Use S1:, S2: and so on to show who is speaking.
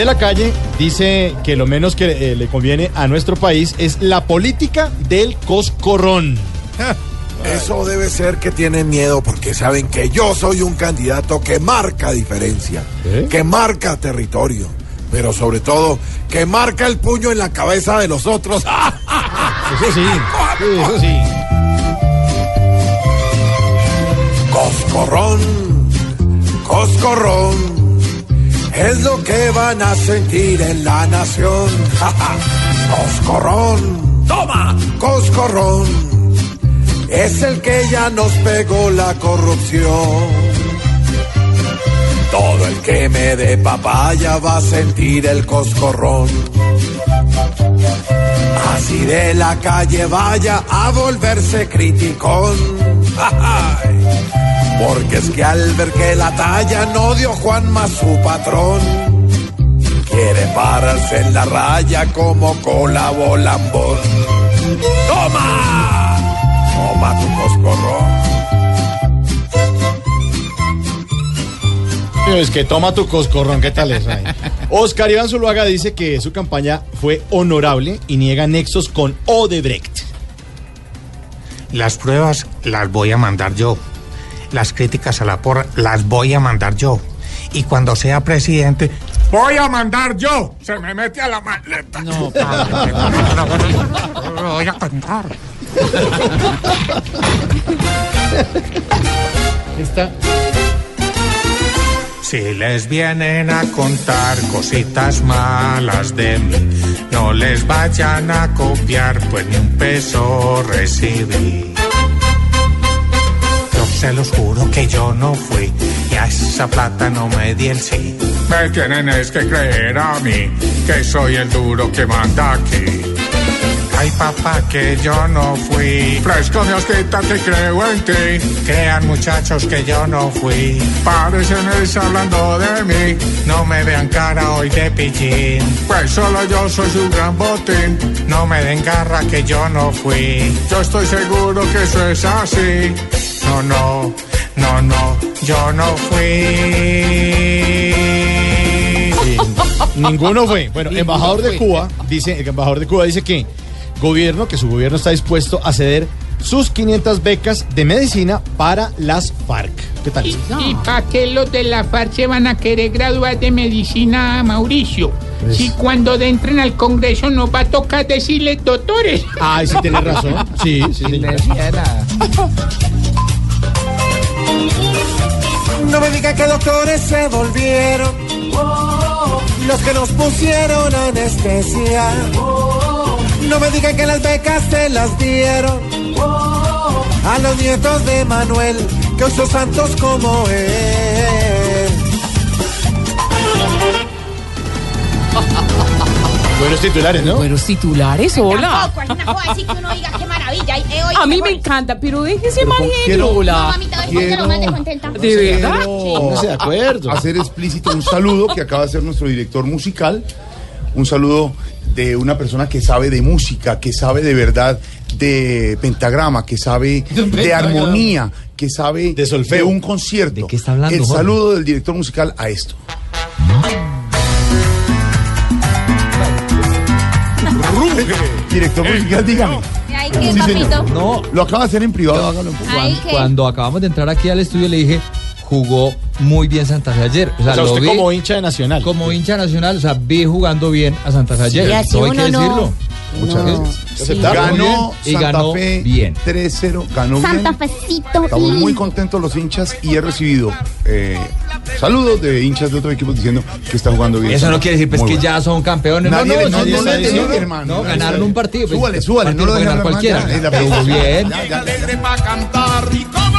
S1: De la calle dice que lo menos que eh, le conviene a nuestro país es la política del coscorrón.
S2: Eso debe ser que tienen miedo porque saben que yo soy un candidato que marca diferencia,
S1: ¿Eh?
S2: que marca territorio, pero sobre todo que marca el puño en la cabeza de los otros.
S1: Eso sí, sí, eso sí.
S2: Coscorrón, coscorrón, es lo que van a sentir en la nación. Coscorrón, toma, coscorrón, es el que ya nos pegó la corrupción. Todo el que me dé papaya va a sentir el coscorrón. Así de la calle vaya a volverse criticón. Ay, Porque es que al ver que la talla no dio Juan más su patrón, quiere pararse en la raya como cola volambón. ¡Toma! ¡Toma tu coscorrón!
S1: Es que toma tu coscorrón, ¿qué tal es? ahí? Oscar Iván Zuluaga dice que su campaña fue honorable y niega nexos con Odebrecht.
S3: Las pruebas las voy a mandar yo. Las críticas a la porra las voy a mandar yo. Y cuando sea presidente, voy a mandar yo. Se me mete a la maleta.
S1: No,
S3: Lo voy a contar.
S1: Está.
S3: Si les vienen a contar cositas malas de mí, no les vayan a copiar, pues ni un peso recibí. Se los juro que yo no fui. Y a esa plata no me di el sí. Me tienen es que creer a mí, que soy el duro que manda aquí. Ay papá que yo no fui. Fresco mi osquita que creo en ti. Crean muchachos que yo no fui. Parecen es hablando de mí. No me vean cara hoy de pillín. Pues solo yo soy su gran botín. No me den garra que yo no fui. Yo estoy seguro que eso es así No, no, no, no Yo no fui
S1: Ninguno fue. Bueno, embajador de Cuba dice, el embajador de Cuba dice que gobierno, que su gobierno está dispuesto a ceder sus 500 becas de medicina para las FARC. ¿Qué tal?
S4: ¿Y para qué los de la FARC se van a querer graduar de medicina, Mauricio?
S1: Pues-
S4: Si cuando entren al Congreso nos va a tocar decirles doctores.
S1: Ay, sí tiene razón. Sí, sí, señor.
S2: No me digan que doctores se volvieron los que nos pusieron anestesia. No me digan que las becas se las dieron a los nietos de Manuel, que hoy son santos como él.
S1: Buenos titulares, ¿no?
S5: Buenos titulares, hola.
S6: Tampoco, es una cosa así que uno diga qué maravilla. y, eh, hoy
S5: A mí me encanta, pero déjese mal
S7: quiero-
S6: No, mamita, hoy no me dejó contenta.
S5: ¿De verdad?
S1: De acuerdo.
S8: hacer explícito un saludo que acaba de hacer nuestro director musical. Un saludo de una persona que sabe de música, que sabe de verdad de pentagrama, que sabe de armonía, que sabe
S1: De solfeo.
S8: un concierto.
S5: ¿De qué está hablando,
S8: El
S5: Jorge?
S8: saludo del director musical a esto. Director musical, dígame.
S6: Ay, qué
S8: Sí, señor.
S6: papito.
S8: No, lo acaba de hacer en privado, hágalo en público.
S6: Ay, qué.
S5: Cuando acabamos de entrar aquí al estudio le dije, jugó muy bien Santa Fe ayer. O sea,
S1: O sea,
S5: lo
S1: usted
S5: vi
S1: como hincha de Nacional.
S5: como hincha nacional, o sea, vi jugando bien a Santa Fe ayer.
S6: y así
S5: hay
S6: uno
S5: que
S6: no-
S5: decirlo.
S8: Muchas
S6: No.
S8: gracias.
S5: Sí.
S8: Ganó
S5: Y
S8: Santa
S5: ganó
S8: Fe
S5: bien.
S8: 3-0, ganó
S6: Santa
S8: bien.
S6: Fecito.
S8: Estamos
S6: y-
S8: muy contentos los hinchas y he recibido eh, saludos de hinchas de otros equipos diciendo que están jugando bien.
S5: Eso no quiere decir pues, que
S8: bueno.
S5: ya son campeones.
S8: Nadie
S5: no, no,
S8: no,
S5: nadie
S8: no hermano.
S5: No,
S8: No,
S5: ganaron un partido. pues,
S8: Súbale, súbale, no lo más,
S5: cualquiera.
S8: ya, ya,
S5: Pero
S8: ya,
S5: bien.
S2: Alegre cantar y como